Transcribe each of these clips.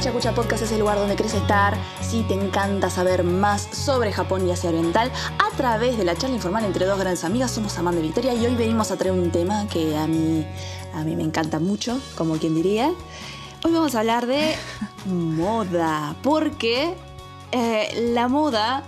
Bienvenidos a un nuevo programa de Pecha Cucha Podcast, es el lugar donde querés estar si te encanta saber más sobre Japón y Asia Oriental a través de la charla informal entre dos grandes amigas. Somos Amanda y Victoria y hoy venimos a traer un tema que a mí, a mí me encanta mucho, como quien diría. Hoy vamos a hablar de moda, porque eh, la moda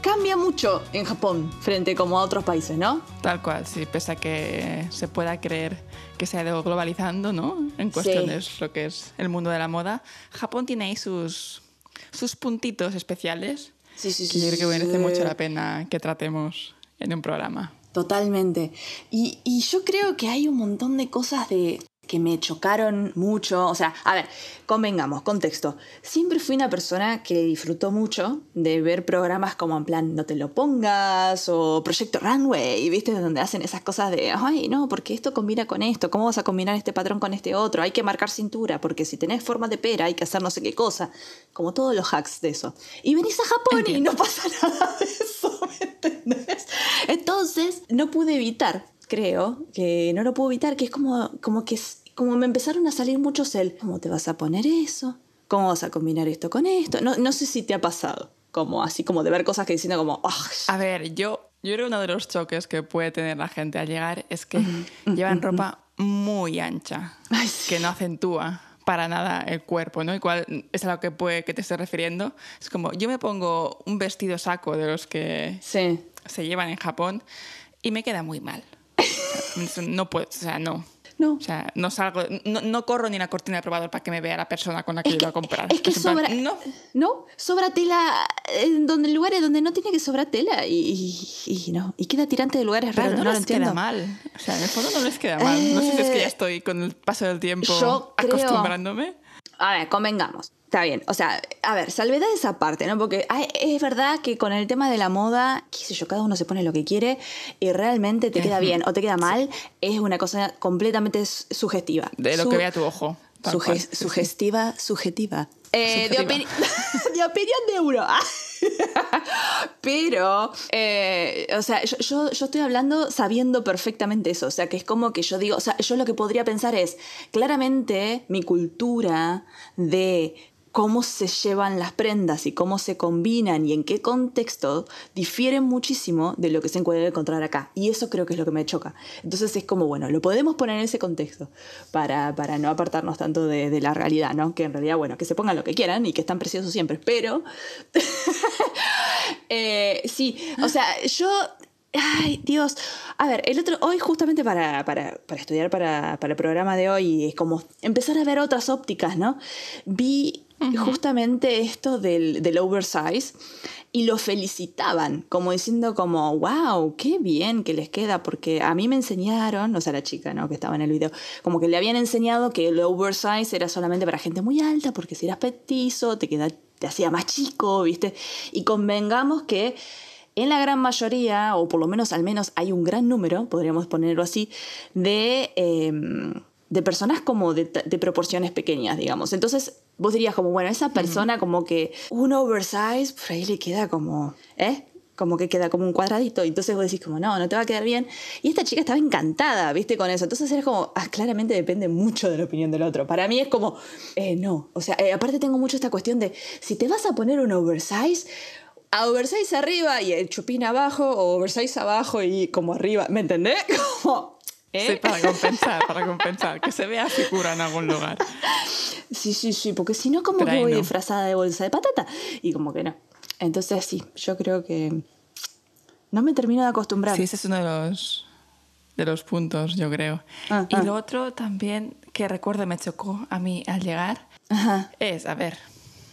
cambia mucho en Japón frente como a otros países, ¿no? Tal cual, sí, pese a que se pueda creer que se ha ido globalizando, ¿no? En cuestiones lo que es el mundo de la moda, Japón tiene ahí sus, sus puntitos especiales Sí, sí, que yo creo que merece mucho la pena que tratemos en un programa. Totalmente. Y, y yo creo que hay un montón de cosas de que me chocaron mucho. O sea, a ver, convengamos, contexto. Siempre fui una persona que disfrutó mucho de ver programas como en plan No te lo pongas o Proyecto Runway, ¿viste? Donde hacen esas cosas de, ay, no, porque esto combina con esto, ¿cómo vas a combinar este patrón con este otro? Hay que marcar cintura, porque si tenés forma de pera hay que hacer no sé qué cosa. Como todos los hacks de eso. Y venís a Japón y no pasa nada de eso, ¿me entendés? Entonces, no pude evitar creo que no lo puedo evitar, que es como, como que como me empezaron a salir muchos el, ¿cómo te vas a poner eso? ¿Cómo vas a combinar esto con esto? No, no sé si te ha pasado, como así como de ver cosas que diciendo como, "Ah, A ver, yo, yo creo que uno de los choques que puede tener la gente al llegar es que llevan ropa muy ancha, Ay, sí. que no acentúa para nada el cuerpo, ¿no? Igual es a lo que puede que te estés refiriendo. Es como, yo me pongo un vestido saco de los que sí. se llevan en Japón y me queda muy mal. No puedo, o sea, no. No. O sea, no salgo, no, no corro ni la cortina de probador para que me vea la persona con la que Es que, iba a comprar. es que Es en plan, sobra, no, no, sobra tela en donde lugares donde no tiene que sobrar tela y, y- y no y queda tirante de lugares pero raros, no, no, lo les entiendo. queda mal. O sea, en el fondo no les queda mal. No sé si es que ya Eh, estoy con el paso del tiempo creo- acostumbrándome. A ver, convengamos. Está bien. O sea, a ver, salvedad esa parte, ¿no? Porque ay, es verdad que con el tema de la moda, qué sé yo, cada uno se pone lo que quiere y realmente te queda bien o te queda mal, es una cosa completamente sugestiva. De lo Su- que vea tu ojo. suge- cual, sugestiva, subjetiva. Eh, de, Subjetiva. opini- de opinión de uno. Pero, eh, o sea, yo, yo, yo estoy hablando sabiendo perfectamente eso. O sea, que es como que yo digo, o sea, yo lo que podría pensar es, claramente mi cultura de cómo se llevan las prendas y cómo se combinan y en qué contexto difieren muchísimo de lo que se puede encontrar acá. Y eso creo que es lo que me choca. Entonces es como, bueno, lo podemos poner en ese contexto para, para no apartarnos tanto de, la realidad, ¿no? Que en realidad, bueno, que se pongan lo que quieran y que están preciosos siempre, pero... Eh, sí, o sea, yo... Ay, Dios. A ver, el otro, hoy justamente para, para, para estudiar para, para el programa de hoy, es como empezar a ver otras ópticas, ¿no? Vi justamente esto del, del oversize y lo felicitaban, como diciendo como, wow, qué bien que les queda, porque a mí me enseñaron, o sea, la chica, ¿no? Que estaba en el video, como que le habían enseñado que el oversize era solamente para gente muy alta, porque si eras petizo, te queda, te hacía más chico, ¿viste? Y convengamos que en la gran mayoría, o por lo menos al menos hay un gran número, podríamos ponerlo así, de, eh, de personas como de, de proporciones pequeñas, digamos. Entonces vos dirías como, bueno, esa persona como que un oversize, por ahí le queda como, ¿eh? Como que queda como un cuadradito. Y entonces vos decís como, no, no te va a quedar bien. Y esta chica estaba encantada, ¿viste? Con eso. Entonces era como, ah, claramente depende mucho de la opinión del otro. Para mí es como, eh, no. O sea, eh, aparte tengo mucho esta cuestión de, si te vas a poner un oversize, a oversize arriba y el chupín abajo, o oversize abajo y como arriba. ¿Me entendés? Como, ¿eh? Sí, para compensar, para compensar. Que se vea figura en algún lugar. Sí, sí, sí, porque si no, como Pero que voy no. disfrazada de bolsa de patata. Y como que no. Entonces sí, yo creo que no me termino de acostumbrar. Sí, ese es uno de los, de los puntos, yo creo. Ah, y ah. lo otro también que recuerdo me chocó a mí al llegar Ajá. es, a ver,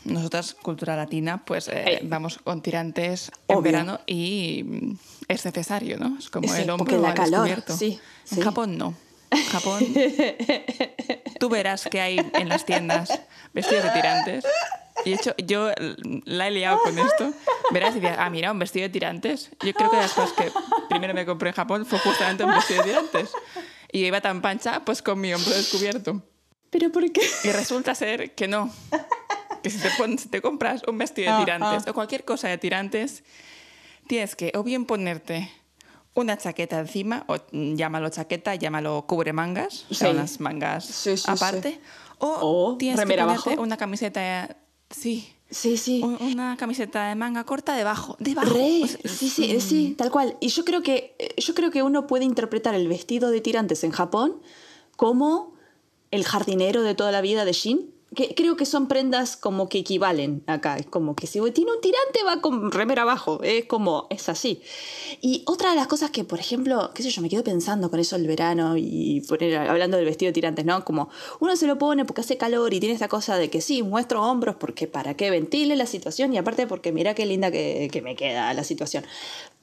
nosotras, cultura latina, pues eh, vamos con tirantes en Obvio. verano y es necesario, ¿no? Es como Sí, el hombro la calor, descubierto. sí, En sí. Japón no. En Japón tú verás que hay en las tiendas vestidos de tirantes. Y de hecho, yo la he liado con esto. Verás y dirás, ah, mira, un vestido de tirantes. Yo creo que de las cosas que primero me compré en Japón fue justamente un vestido de tirantes. Y iba tan pancha, pues con mi hombro descubierto. ¿Pero por qué? Y resulta ser que no. Que si te, pon- si te compras un vestido de Ah, tirantes ah. o cualquier cosa de tirantes, tienes que o bien ponerte una chaqueta encima, o mm, llámalo chaqueta, llámalo cubre mangas, o sea, Sí. unas mangas Sí, sí, sí. aparte, O, O tienes que remera ponerte abajo. una camiseta, sí, Sí, sí. un- una camiseta de manga corta debajo, debajo. Re, O sea, sí, sí, sí, tal cual. Y yo creo que eh, yo creo que uno puede interpretar el vestido de tirantes en Japón como el jardinero de toda la vida de Shin. Creo que son prendas como que equivalen acá. Es como que si tiene un tirante va con remera abajo. Es como, es así. Y otra de las cosas que, por ejemplo, qué sé yo, me quedo pensando con eso el verano y poner- hablando del vestido de tirantes, ¿no? Como uno se lo pone porque hace calor y tiene esta cosa de que sí, muestro hombros porque para que ventile la situación y aparte porque mira qué linda que me queda la situación.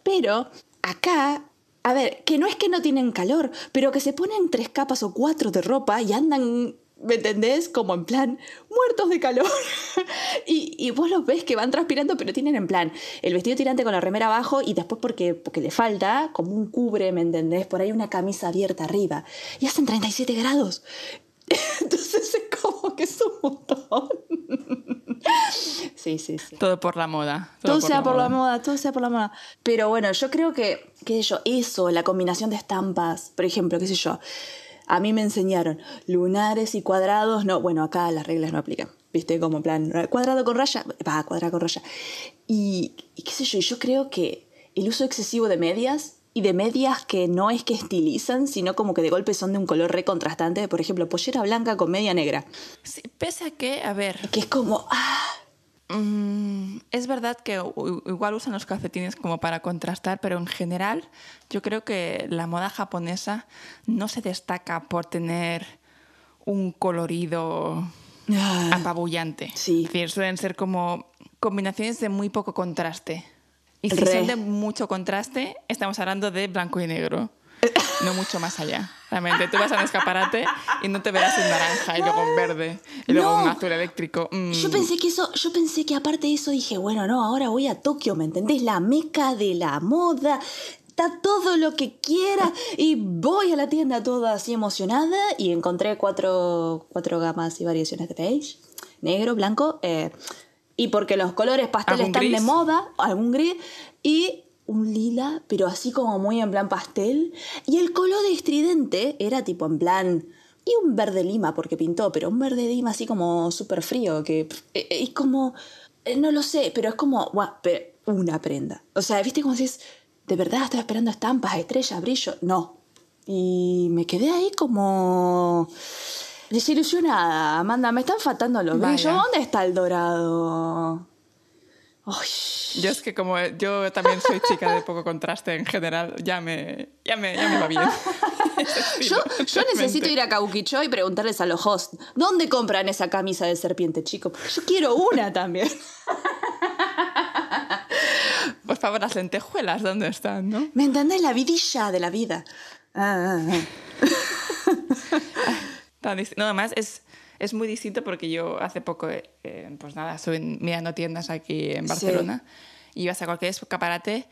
Pero acá a ver, que no es que no tienen calor, pero que se ponen tres capas o cuatro de ropa y andan, ¿me entendés? Como en plan, muertos de calor. y, y vos los ves que van transpirando, pero tienen en plan el vestido tirante con la remera abajo y después porque, porque le falta como un cubre, ¿me entendés? Por ahí una camisa abierta arriba. Y hacen 37 grados. Entonces es como que es un montón. sí, sí, sí. Todo por la moda. Todo, sea por la moda, todo sea por la moda. Pero bueno, yo creo que, qué sé yo, eso, la combinación de estampas, por ejemplo, qué sé yo, a mí me enseñaron lunares y cuadrados, no, bueno, acá las reglas no aplican, ¿viste? Como en plan, cuadrado con raya, va, cuadrado con raya. Y, y qué sé yo, y yo creo que el uso excesivo de medias y de medias que no es que estilizan, sino como que de golpe son de un color re contrastante, por ejemplo, pollera blanca con media negra, Sí, pese a que, a ver, que es como, ah, Mm, es verdad que igual usan los calcetines como para contrastar, pero en general yo creo que la moda japonesa no se destaca por tener un colorido ah, apabullante. Sí. Es decir, suelen ser como combinaciones de muy poco contraste. Y si Re. son de mucho contraste, estamos hablando de blanco y negro. No mucho más allá. Tú vas a un escaparate y no te verás en naranja y luego en verde y luego No. un azul eléctrico. Mm. Yo pensé que eso, yo pensé que aparte de eso dije, bueno, no, ahora voy a Tokio, ¿me entendés? La meca de la moda. Está todo lo que quiera y voy a la tienda toda así emocionada y encontré cuatro, cuatro gamas y variaciones de beige, negro, blanco, eh, y porque los colores pastel ¿Algún están de moda, algún gris, y un lila, pero así como muy en plan pastel, y el color de estridente era tipo en plan y un verde lima, porque pintó, pero un verde lima así como súper frío, que eh, eh, es como, eh, no lo sé, pero es como, pero una prenda. O sea, viste como si es, de verdad estoy esperando estampas, estrellas, brillo. No. Y me quedé ahí como desilusionada. Amanda, me están faltando los brillos. ¿Dónde está el dorado? Ay, Yo es que como yo también soy chica de poco contraste en general, ya me, ya me, ya me va bien. Yo, yo necesito ir a Kaukicho y preguntarles a los hosts, ¿dónde compran esa camisa de serpiente, chico? Porque yo quiero una también. Por favor, las lentejuelas, ¿dónde están, no? ¿Me entendés? La vidilla de la vida. Ah, ah, ah. No, además es, es muy distinto porque yo hace poco, eh, eh, pues nada, estuve mirando tiendas aquí en Sí. Barcelona y ibas a cualquier escaparate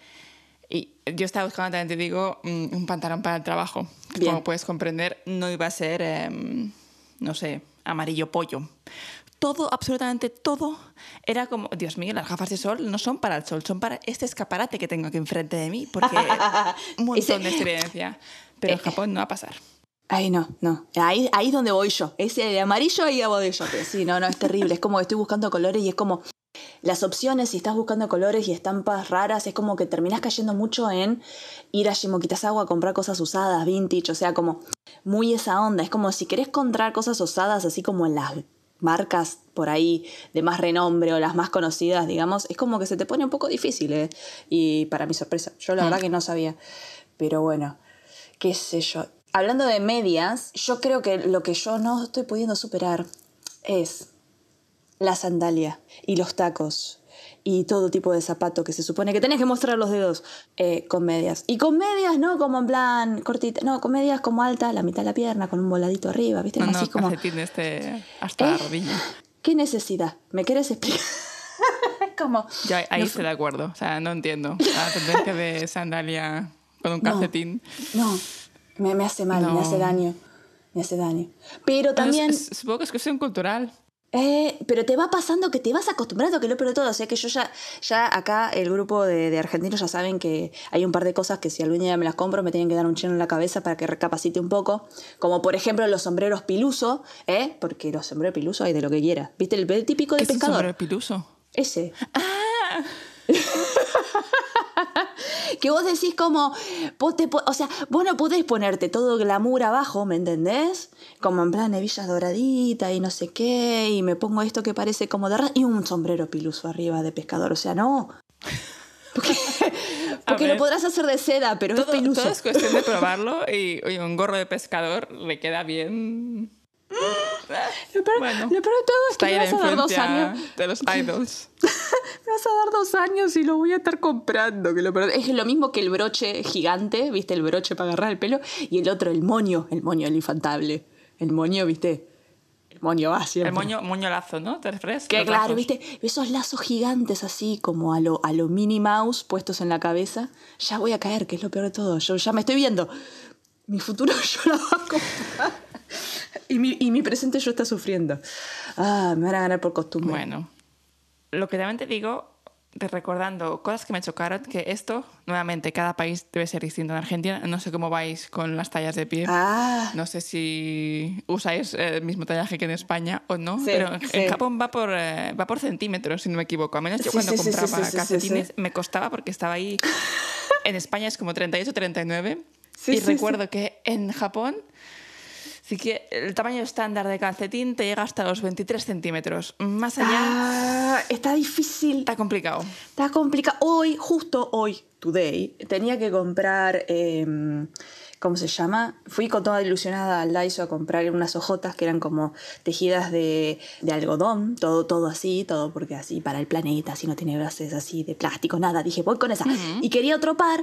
y yo estaba buscando, también te digo, mm, un pantalón para el trabajo. Bien. Como puedes comprender, no iba a ser, em, no sé, amarillo pollo. Todo, absolutamente todo, era como, Dios mío, las gafas de sol no son para el sol, son para este escaparate que tengo aquí enfrente de mí, porque un montón de experiencia. Pero en Eh, Japón no va a pasar. Ay, no, no. Ahí, ahí es donde voy yo. Ese de amarillo, ahí voy yo. Pero sí, no, no, es terrible. Es como que estoy buscando colores y es como. Las opciones, si estás buscando colores y estampas raras, es como que terminás cayendo mucho en ir a Shimokitazawa a comprar cosas usadas, vintage, o sea, como muy esa onda. Es como si querés encontrar cosas usadas, así como en las marcas por ahí de más renombre o las más conocidas, digamos, es como que se te pone un poco difícil, ¿eh? Y para mi sorpresa, yo la verdad que no sabía. Pero bueno, qué sé yo. Hablando de medias, yo creo que lo que yo no estoy pudiendo superar es la sandalia y los tacos y todo tipo de zapato que se supone que tenés que mostrar los dedos eh, con medias. Y con medias, no como en plan cortita, no, con medias como altas, la mitad de la pierna, con un voladito arriba, ¿viste? No, Así no, como, este hasta la ¿Eh? rodilla. ¿qué necesidad? ¿Me quieres explicar? como, Yo ahí, ahí no- estoy de acuerdo. O sea, no entiendo la tendencia de sandalia con un calcetín. No, me, me hace mal, me hace daño, me hace daño. Pero Bueno, es- también... es- supongo que es cuestión cultural. Eh, pero te va pasando que te vas acostumbrando, que lo peor de todo. O sea que yo ya, ya acá, el grupo de, de argentinos ya saben que hay un par de cosas que si algún día me las compro me tienen que dar un chino en la cabeza para que recapacite un poco. Como por ejemplo los sombreros piluso, ¿eh? Porque los sombreros piluso hay de lo que quieras. ¿Viste? El, el típico de ¿Qué es el pescador. sombrero piluso? Ese. ¡Ah! Que vos decís como, vos te o sea, vos no podés ponerte todo glamour abajo, ¿me entendés? Como en plan hebillas doradita y no sé qué, y me pongo esto que parece como de y un sombrero piluso arriba de pescador, o sea, no. Porque, porque lo podrás hacer de seda, pero Todo, es piluso. todo es cuestión de probarlo y un gorro de pescador le queda bien. Lo peor, Bueno, lo peor de todo es que me vas a dar dos años. de los idols. Me vas a dar dos años y lo voy a estar comprando. Que lo peor- Es lo mismo que el broche gigante, ¿viste? El broche para agarrar el pelo. Y el otro, el moño. El moño, el infantable. El moño, ¿viste? El moño va siempre. El moño, moño lazo, ¿no? ¿Te refieres? Que claro, lazos. ¿viste? Esos lazos gigantes así como a lo, a lo Minnie Mouse puestos en la cabeza. Ya voy a caer, que es lo peor de todo. Yo ya me estoy viendo. Mi futuro yo la voy a comprar. Y mi, y mi presente yo está sufriendo. Ah, me van a ganar por costumbre. Bueno, lo que también te digo, recordando cosas que me chocaron, que esto, nuevamente, cada país debe ser distinto. En Argentina, no sé cómo vais con las tallas de pie. Ah, No sé si usáis eh, el mismo tallaje que en España o no, Sí, pero en, sí. Japón va por, eh, va por centímetros, si no me equivoco. A menos yo Sí, cuando compraba calcetines me costaba porque estaba ahí. En España es como 38, 39. Sí, y recuerdo que en Japón sí que el tamaño estándar de calcetín te llega hasta los 23 centímetros. Más allá Ah, está difícil. está complicado. Está complicado. Hoy, justo hoy, today, tenía que comprar. em, ¿Cómo se llama? Fui con toda ilusionada al Daiso a comprar unas hojotas que eran como tejidas de, de algodón, todo, todo así, todo porque así para el planeta, así no tiene bases así de plástico, nada. Dije, voy con esa. Y quería otro par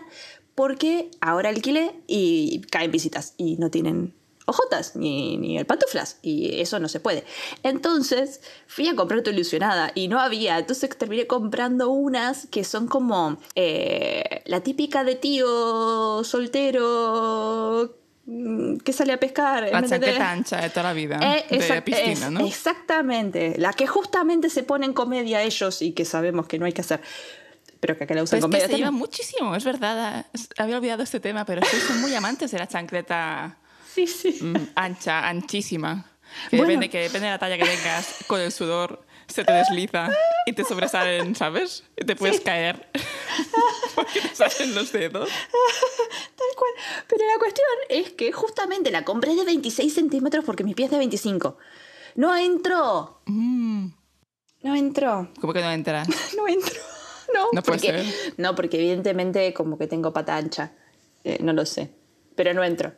porque ahora alquilé y caen visitas y no tienen hojotas ni, ni el pantuflas y eso no se puede. Entonces fui a comprar tu ilusionada y no había, entonces terminé comprando unas que son como eh, la típica de tío soltero mm, que sale a pescar. La chaqueta ancha de toda la vida, Eh, de piscina, es- ¿no? Exactamente, la que justamente se pone en comedia ellos y que sabemos que no hay que hacer. Pero que acá la usan Pero es que comedia se lleva muchísimo, es verdad. Había olvidado este tema, pero sí son muy amantes de la chancleta Sí, sí. mm, ancha, anchísima. Que, Bueno. depende, que depende de la talla que tengas, con el sudor se te desliza y te sobresalen, ¿sabes? Y te puedes caer porque te salen los dedos. Tal cual. Pero la cuestión es que justamente la compré de 26 centímetros porque mi pie es de 25. No entró. Mm, No entró. ¿Cómo que no entras? No entró. No, No puede porque, ser. No, porque evidentemente como que tengo pata ancha. Eh, no lo sé. Pero no entró.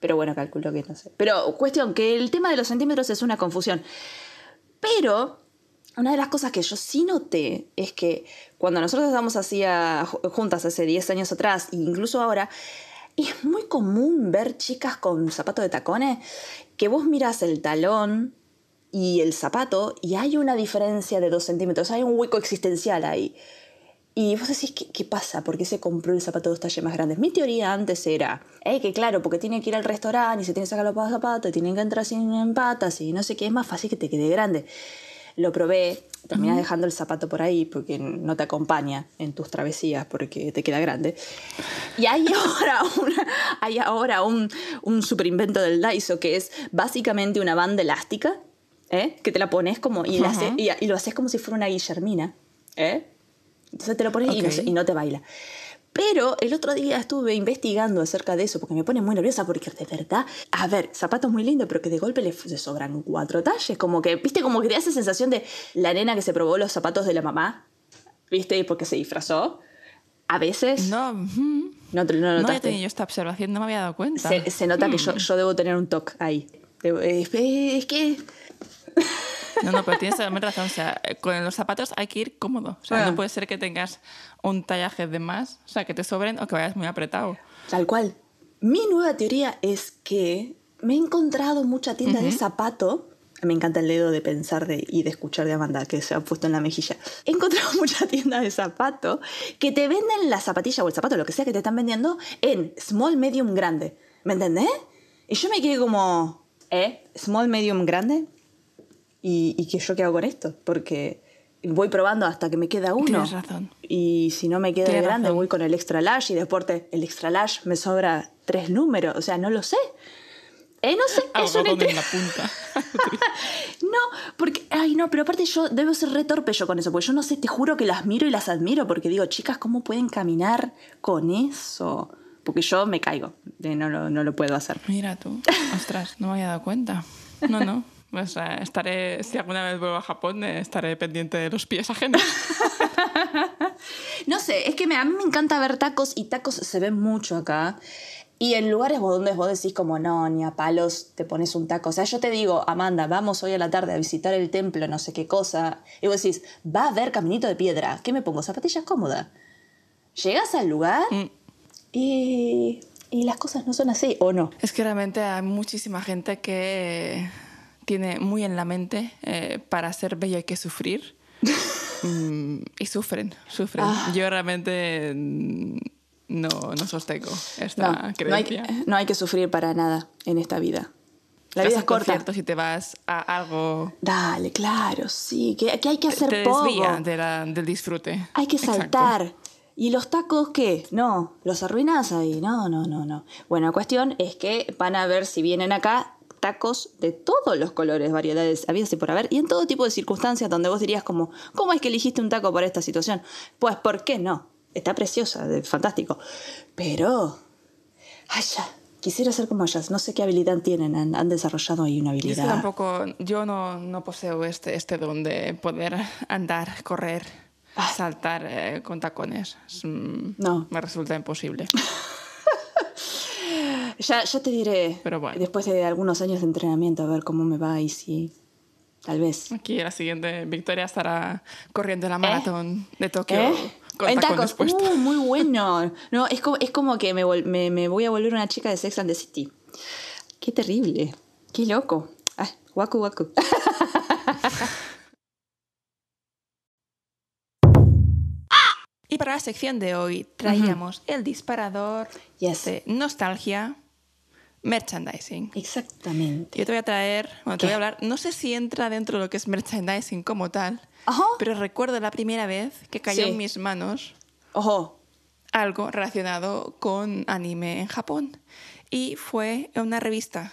Pero bueno, calculo que no sé. Pero cuestión, que el tema de los centímetros es una confusión. Pero una de las cosas que yo sí noté es que cuando nosotros estábamos así juntas hace 10 años atrás, e incluso ahora, es muy común ver chicas con zapatos de tacones que vos miras el talón y el zapato y hay una diferencia de 2 centímetros, hay un hueco existencial ahí. Y vos decís, ¿qué, qué pasa? ¿Por qué se compró el zapato de dos talles más grandes? Mi teoría antes era, eh, que claro, porque tiene que ir al restaurante y se tiene que sacar los zapatos, y tienen que entrar sin en patas y no sé qué, es más fácil que te quede grande. Lo probé, terminas dejando el zapato por ahí porque no te acompaña en tus travesías porque te queda grande. Y hay ahora, una- hay ahora un, un super invento del Daiso que es básicamente una banda elástica, ¿eh? que te la pones como y, la Ajá. hace- y, y lo haces como si fuera una guillermina. ¿eh? Entonces te lo pones y, no, y no te baila. Pero el otro día estuve investigando acerca de eso porque me pone muy nerviosa porque de verdad, a ver, zapatos muy lindos, pero que de golpe le, sobran cuatro talles. Como que, viste, como que te esa sensación de la nena que se probó los zapatos de la mamá, viste, porque se disfrazó. A veces no, No, mm, no, no no había tenido yo esta observación, no me había dado cuenta. se, se nota que yo, yo debo tener un toque ahí. Debo- es, es que No, no, pero tienes totalmente razón. O sea, con los zapatos hay que ir cómodo. O sea, no puede ser que tengas un tallaje de más, o sea, que te sobren o que vayas muy apretado. Tal cual. Mi nueva teoría es que me he encontrado mucha tienda de zapato. Me encanta el dedo de pensar de, y de escuchar de Amanda que se ha puesto en la mejilla. He encontrado mucha tienda de zapato que te venden la zapatilla o el zapato, lo que sea que te están vendiendo, en small, medium, grande. ¿Me entendés? Y yo me quedé como, ¿eh? ¿Small, medium, grande? ¿Y, y qué yo qué hago con esto? Porque voy probando hasta que me queda uno. Tienes razón. Y si no me queda Tienes grande, razón. voy con el extra large y después el extra large me sobra tres números. O sea, no lo sé. Eh, no sé, es una la punta. No, porque, ay, no, pero aparte yo debo ser re torpe yo con eso, porque yo no sé, te juro que las miro y las admiro, porque digo, chicas, ¿cómo pueden caminar con eso? Porque yo me caigo, eh, no, lo- no lo puedo hacer. Mira tú. Ostras, no me había dado cuenta. No, no. O sea, estaré, si alguna vez vuelvo a Japón, eh, estaré pendiente de los pies ajenos. No sé, es que me- a mí me encanta ver tacos y tacos se ven mucho acá. Y en lugares donde vos decís como, no, ni a palos te pones un taco. O sea, yo te digo, Amanda, vamos hoy a la tarde a visitar el templo, no sé qué cosa. Y vos decís, va a haber caminito de piedra. ¿Qué me pongo? Zapatillas cómodas. Llegas al lugar Mm. y, y las cosas no son así, ¿o no? Es que realmente hay muchísima gente que tiene muy en la mente eh, para ser bello hay que sufrir. Mm, y sufren, sufren. Ah. Yo realmente mm, no, no sostengo esta No, no hay, creencia. no hay que sufrir para nada en esta vida. La vida es corta. si te vas a algo Dale, claro, sí, que, que hay que te hacer poco. desvía de la- del disfrute. Hay que Exacto. saltar. ¿Y los tacos qué? No, los arruinás ahí. No, no, no, no. Bueno, la cuestión es que van a ver si vienen acá tacos de todos los colores, variedades, habidas y por haber, y en todo tipo de circunstancias donde vos dirías como, ¿cómo es que elegiste un taco para esta situación? Pues, ¿por qué no? Está preciosa, de- fantástico. Pero, ay, ya, quisiera ser como ellas. No sé qué habilidad tienen, han, han desarrollado ahí una es habilidad. tampoco, yo no, no poseo este, este don de poder andar, correr, Ah. saltar eh, con tacones. Es, mm, No. Me resulta imposible. Ya, ya te diré, Pero bueno. después de algunos años de entrenamiento, a ver cómo me va y si, tal vez. Aquí la siguiente Victoria estará corriendo la maratón de Tokio ¿Eh? con en tacos. puestos. Uh, muy bueno. No, es como, es como que me, me, me voy a volver una chica de Sex and the City. Qué terrible. Qué loco. Ay, guacu, guacu. Y para la sección de hoy traíamos el disparador Yes. de nostalgia, merchandising. Exactamente. Yo te voy a traer, bueno, te voy a hablar, no sé si entra dentro de lo que es merchandising como tal, Ajá. pero recuerdo la primera vez que cayó Sí. en mis manos Ojo. algo relacionado con anime en Japón. Y fue una revista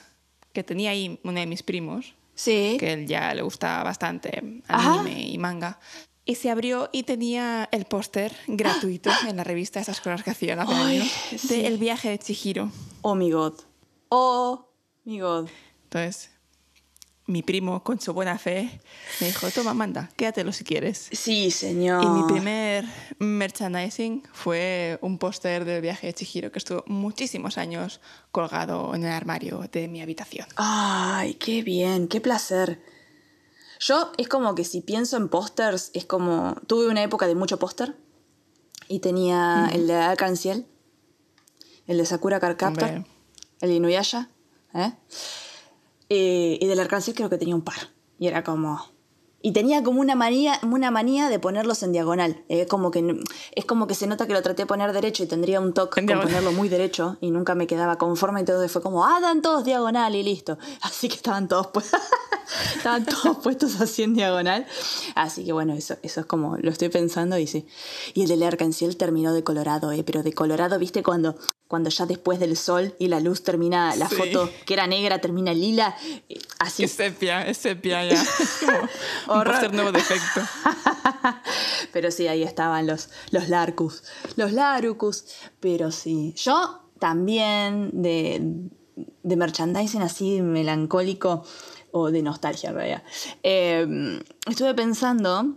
que tenía ahí uno de mis primos, Sí. que él ya le gusta bastante Ajá. anime y manga. Y se abrió y tenía el póster gratuito en la revista, esas cosas que hacían hace años, sí. de El viaje de Chihiro. Oh my god. Oh my god. Entonces, mi primo, con su buena fe, me dijo, toma, manda, quédatelo si quieres. Sí, señor. Y mi primer merchandising fue un póster del viaje de Chihiro que estuvo muchísimos años colgado en el armario de mi habitación. Ay, qué bien, qué placer. Yo es como que si pienso en pósters, es como. Tuve una época de mucho póster y tenía el de Arcanciel, el de Sakura Card Captor, Hombre. El Inuyasha, ¿eh? Y del Arcanciel creo que tenía un par. Y era como. Y tenía como una manía, una manía de ponerlos en diagonal. Eh, como que, es como que se nota que lo traté de poner derecho y tendría un toque con ponerlo muy derecho y nunca me quedaba conforme. Entonces fue como, ah, dan todos diagonal y listo. Así que estaban todos, pu- estaban todos puestos así en diagonal. Así que bueno, eso, eso es como, lo estoy pensando y sí. Y el del arcanciel terminó de colorado, eh, pero de colorado, ¿viste? Cuando, cuando ya después del sol y la luz termina, la Sí. foto que era negra termina lila. eh, Así. Es sepia, es sepia ya. Como un nuevo de efecto. Pero sí, ahí estaban los, los Larcus, los Larucus. Pero sí, yo también de, de merchandising así melancólico o de nostalgia en realidad. eh, estuve pensando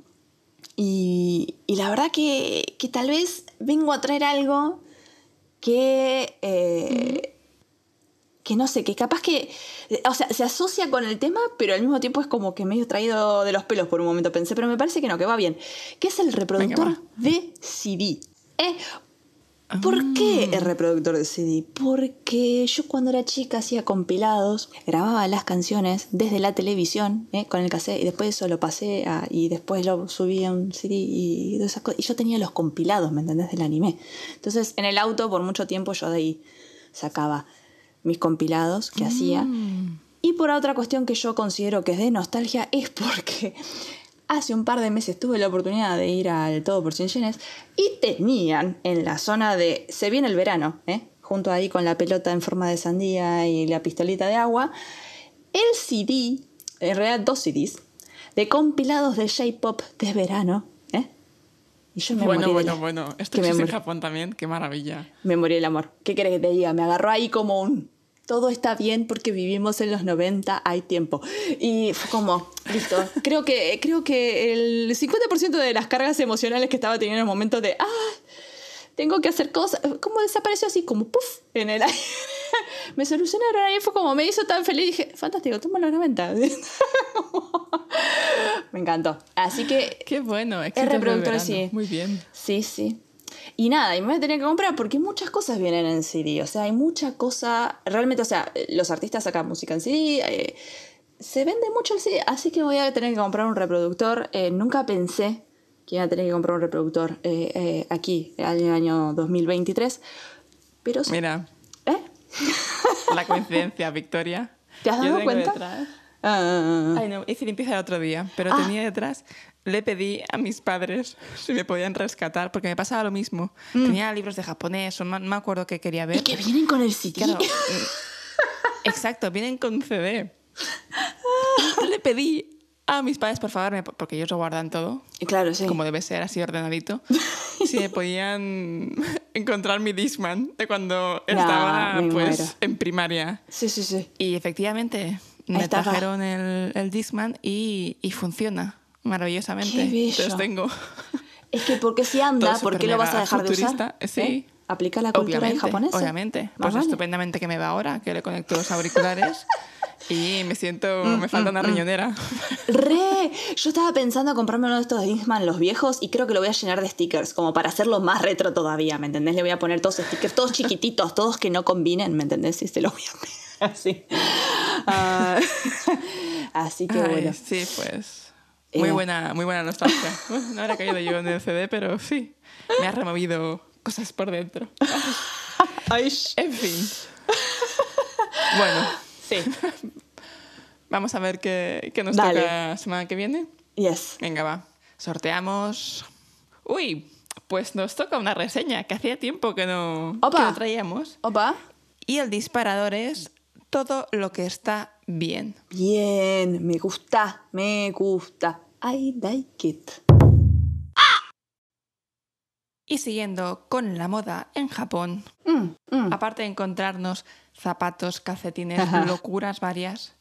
y, y la verdad que, que tal vez vengo a traer algo que... eh, que no sé, que capaz que, o sea, se asocia con el tema, pero al mismo tiempo es como que medio traído de los pelos por un momento pensé, pero me parece que no, que va bien. Que es el reproductor Venga, de CD. ¿Eh? ¿Por qué el reproductor de CD? Porque yo cuando era chica hacía compilados, grababa las canciones desde la televisión ¿eh? con el cassette y después eso lo pasé a- y después lo subí a un CD y, todas esas cosas. y yo tenía los compilados, ¿me entendés? Del anime. Entonces en el auto por mucho tiempo yo de ahí sacaba mis compilados que hacía. Y por otra cuestión que yo considero que es de nostalgia es porque hace un par de meses tuve la oportunidad de ir al Todo por 100 Yenes y tenían en la zona de... Se viene el verano, ¿eh? junto ahí con la pelota en forma de sandía y la pistolita de agua, el CD, en realidad dos CDs, de compilados de J-Pop de verano. ¿eh? Y yo me bueno, morí bueno, bueno. Esto existe en Japón también, qué maravilla. Me morí el amor. ¿Qué querés que te diga? Me agarró ahí como un todo está bien porque vivimos en los 90, hay tiempo. Y fue como, listo. Creo que, creo que el 50% de las cargas emocionales que estaba teniendo en el momento de, ah, tengo que hacer cosas, como desapareció así, como puff, en el aire. me solucionaron ahí, fue como, me hizo tan feliz, dije, fantástico, toma los 90. me encantó. Así que... Qué bueno, el reproductor sí. Muy bien. Sí, sí. Y nada, y me voy a tener que comprar porque muchas cosas vienen en CD. O sea, hay mucha cosa. Realmente, o sea, los artistas sacan música en CD. Eh, se vende mucho el CD. Así que voy a tener que comprar un reproductor. Eh, nunca pensé que iba a tener que comprar un reproductor eh, aquí, en el año 2023. Pero Mira. ¿Eh? La coincidencia, Victoria. ¿Te has dado cuenta? Detrás. Ah. Ay, no, hice limpieza el otro día, pero ah. tenía detrás. Le pedí a mis padres si me podían rescatar, porque me pasaba lo mismo. Mm. Tenía libros de japonés, o no, me acuerdo qué quería ver. Y que vienen con el CD. Mm, exacto, vienen con CD. Le pedí a mis padres, por favor, porque ellos lo guardan todo. Claro, sí. Como debe ser, así ordenadito. si me podían encontrar mi Discman de cuando estaba pues, en primaria. Sí, sí, sí. Y efectivamente me trajeron el, el Discman y, y, funciona maravillosamente. Qué bello. Entonces tengo. Es que porque si anda, ¿por qué lo vas a dejar de usar? Sí. ¿Eh? ¿Aplica la cultura en japonés? Obviamente. Pues estupendamente que me va ahora, que le conecto los auriculares. Y me siento, mm, me falta mm, una mm. riñonera. Re, yo estaba pensando comprarme uno de estos Disman, los viejos, y creo que lo voy a llenar de stickers, como para hacerlo más retro todavía, ¿me entendés? Le voy a poner todos stickers, todos chiquititos, todos que no combinen, ¿me entendés? Y se los voy a así. Ah, así que bueno. Sí, pues. Muy eh. buena, muy buena nostalgia. no habrá caído yo en el CD, pero sí, me ha removido cosas por dentro. en fin. Bueno. Sí. Vamos a ver qué, qué nos toca la semana que viene. Yes. Venga, va. Sorteamos. Uy, pues nos toca una reseña que hacía tiempo que no, que traíamos. Opa. Y el disparador es todo lo que está bien. Bien, me gusta, me gusta. I like it. Y siguiendo con la moda en Japón, mm, mm. aparte de encontrarnos zapatos, calcetines, locuras varias,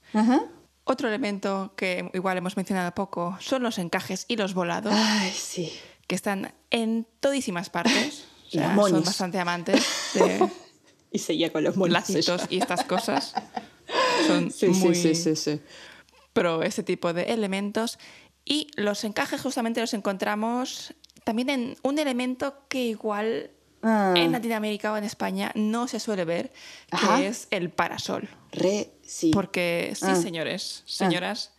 otro elemento que igual hemos mencionado poco son los encajes y los volados, Ay, sí. que están en todísimas partes. son bastante amantes de y seguía con los lacitos y estas cosas. Son sí, muy sí, sí, sí, pro ese tipo de elementos. Y los encajes justamente los encontramos también en un elemento que igual ah. en Latinoamérica o en España no se suele ver, que es el parasol. Re, sí. Porque sí, ah. señores, señoras,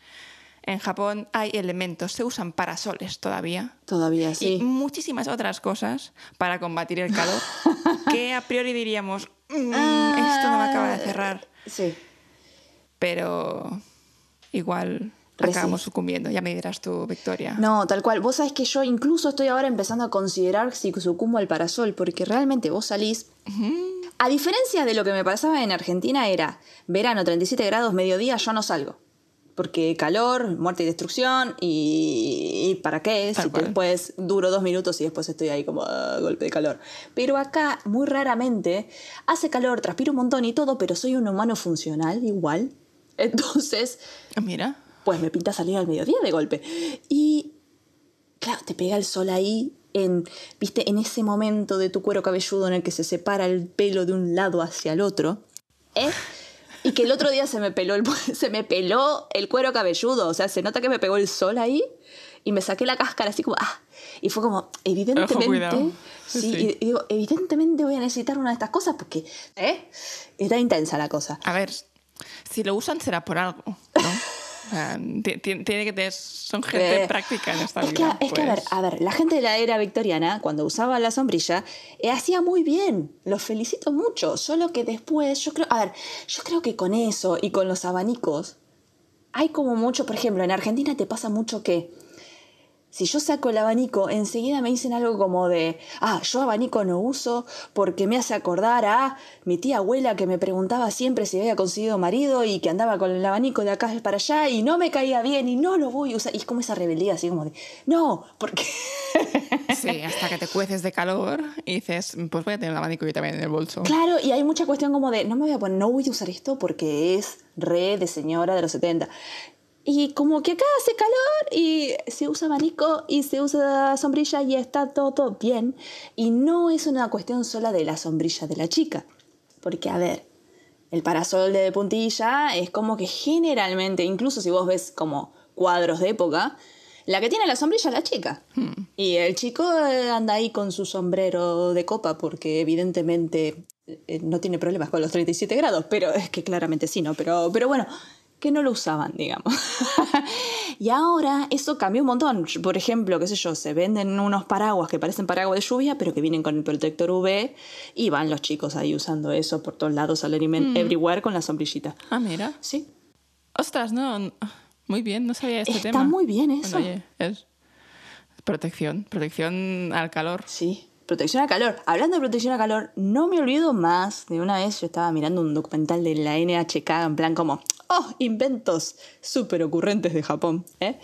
en Japón hay elementos, se usan parasoles todavía. Todavía, sí. Y muchísimas otras cosas para combatir el calor que a priori diríamos, mm, esto no me acaba de cerrar. Sí. Pero igual acabamos sucumbiendo. Ya me dirás tú, Victoria. No, tal cual. Vos sabés que yo incluso estoy ahora empezando a considerar si sucumbo al parasol, porque realmente vos salís. A diferencia de lo que me pasaba en Argentina, era verano, 37 grados, mediodía, yo no salgo. Porque calor, muerte y destrucción, y, ¿para qué? si después duro dos minutos y después estoy ahí como a ah, golpe de calor. Pero acá, muy raramente, hace calor, transpiro un montón y todo, pero soy un humano funcional igual. Entonces. Ah, mira pues me pinta salir al mediodía de golpe. Y claro, te pega el sol ahí, en, viste, en ese momento de tu cuero cabelludo en el que se separa el pelo de un lado hacia el otro. ¿eh? Y que el otro día se me peló el, se me peló el cuero cabelludo. O sea, se nota que me pegó el sol ahí y me saqué la cáscara así como, ah. Y fue como, evidentemente, sí, Y, digo, evidentemente voy a necesitar una de estas cosas porque, ¿eh? Está intensa la cosa. A ver, si lo usan será por algo, ¿no? tiene que tener, son gente Eh, práctica en esta es que, vida. es que, a ver, pues. a ver, la gente de la era victoriana, cuando usaba la sombrilla, eh, hacía muy bien. Los felicito mucho. Solo que después, yo creo, a ver, yo creo que con eso y con los abanicos, hay como mucho, por ejemplo, en Argentina te pasa mucho que si yo saco el abanico, enseguida me dicen algo como de, ah, yo abanico no uso porque me hace acordar a mi tía abuela que me preguntaba siempre si había conseguido marido y que andaba con el abanico de acá para allá y no me caía bien y no lo voy a usar. Y es como esa rebeldía así como de, no, porque... Sí, hasta que te cueces de calor y dices, pues voy a tener un abanico yo también en el bolso. Claro, y hay mucha cuestión como de, no me voy a poner, no voy a usar esto porque es re de señora de los 70. Y como que acá hace calor y se usa abanico y se usa sombrilla y está todo, todo bien. Y no es una cuestión sola de la sombrilla de la chica. Porque, a ver, el parasol de puntilla es como que generalmente, incluso si vos ves como cuadros de época, la que tiene la sombrilla es la chica. Y el chico eh, anda ahí con su sombrero de copa porque evidentemente eh, no tiene problemas con los 37 grados, pero es que claramente sí, ¿no? Pero, pero bueno, que no lo usaban, digamos. y ahora eso cambió un montón. Por ejemplo, qué sé yo, se venden unos paraguas que parecen paraguas de lluvia, pero que vienen con el protector UV y van los chicos ahí usando eso por todos lados, al everywhere con la sombrillita. Ah, mira. Sí. Ostras, no. no- Muy bien, no sabía este Está tema. muy bien Bueno, eso. oye, es protección, protección al calor. Sí. Protección a calor. Hablando de protección a calor, no me olvido más de una vez yo estaba mirando un documental de la NHK en plan como, oh, inventos súper ocurrentes de Japón. ¿eh?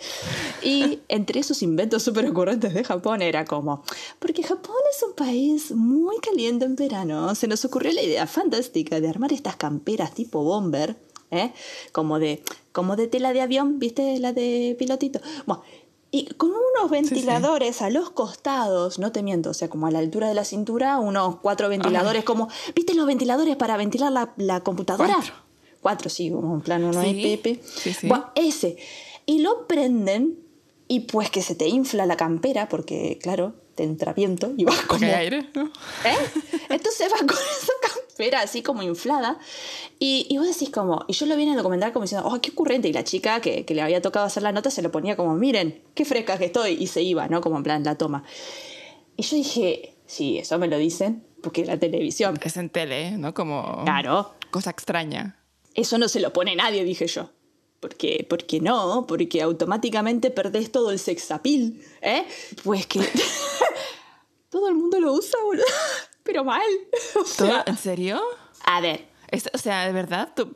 Y entre esos inventos súper ocurrentes de Japón era como, porque Japón es un país muy caliente en verano, se nos ocurrió la idea fantástica de armar estas camperas tipo bomber, ¿eh? como, de, como de tela de avión, ¿viste? La de pilotito. Bueno, y con unos ventiladores a los costados, no te miento, o sea, como a la altura de la cintura, unos cuatro ventiladores, como, ¿viste los ventiladores para ventilar la, la computadora? Cuatro. Cuatro, sí, como en plan uno ahí, Sí, Pepe. Bueno, ese. Y lo prenden y pues que se te infla la campera, porque claro, te entra viento y vas como... Porque hay aire, ¿no? ¿Eh? Entonces va con esa campera así como inflada. Y, y vos decís como, y yo lo vi en el documental como diciendo, oh, qué ocurrente. Y la chica que, que le había tocado hacer la nota se lo ponía como, miren, qué fresca que estoy. Y se iba, ¿no? Como en plan, la toma. Y yo dije, sí, eso me lo dicen, porque la televisión. Es en tele, ¿no? Como Claro. cosa extraña. Eso no se lo pone nadie, dije yo. Porque, porque no, porque automáticamente perdés todo el sexapil, ¿eh? Pues que todo el mundo lo usa, boludo. Pero mal. O sea, ¿En serio? a ver, Es- o sea, de verdad, tú,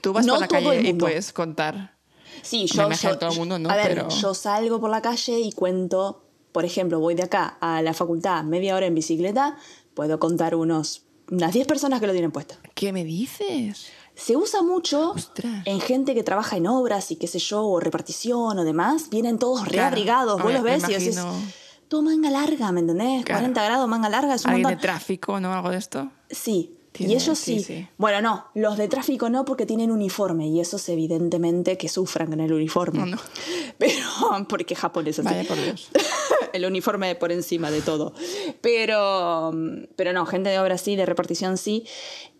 tú vas No por la calle y puedes contar. Sí, yo, yo- todo el mundo, ¿no? A ver, Pero- yo salgo por la calle y cuento, por ejemplo, voy de acá a la facultad media hora en bicicleta, puedo contar unos unas 10 personas que lo tienen puesto. ¿Qué me dices? Se usa mucho Ostras. en gente que trabaja en obras y qué sé yo, o repartición o demás, vienen todos Claro. reabrigados, vos Me- los ves y decís. Todo manga larga, ¿me entendés? Claro. 40 grados, manga larga, es un ¿Alguien de tráfico, no? Algo de esto. Sí. Tiene- y ellos sí, sí, sí. Bueno, no, los de tráfico no porque tienen uniforme y esos evidentemente que sufran con el uniforme. No, no. Pero, porque Japón es así. Vaya por Dios. el uniforme por encima de todo. Pero, pero no, gente de obra sí, de repartición sí.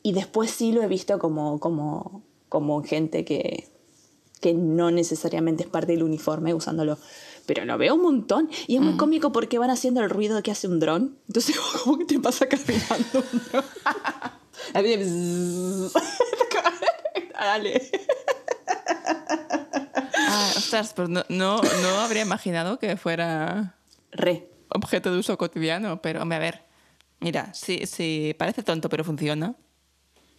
Y después sí lo he visto como, como, como gente que, que no necesariamente es parte del uniforme usándolo. Pero lo veo un montón. Y es muy cómico porque van haciendo el ruido que hace un dron. Entonces, como que te pasa caminando un dron. A mí, bzzz. Dale. Ah, ostras, pues no, no, no habría imaginado que fuera Re. objeto de uso cotidiano, pero hombre, a ver. Mira, si, si parece tonto, pero funciona.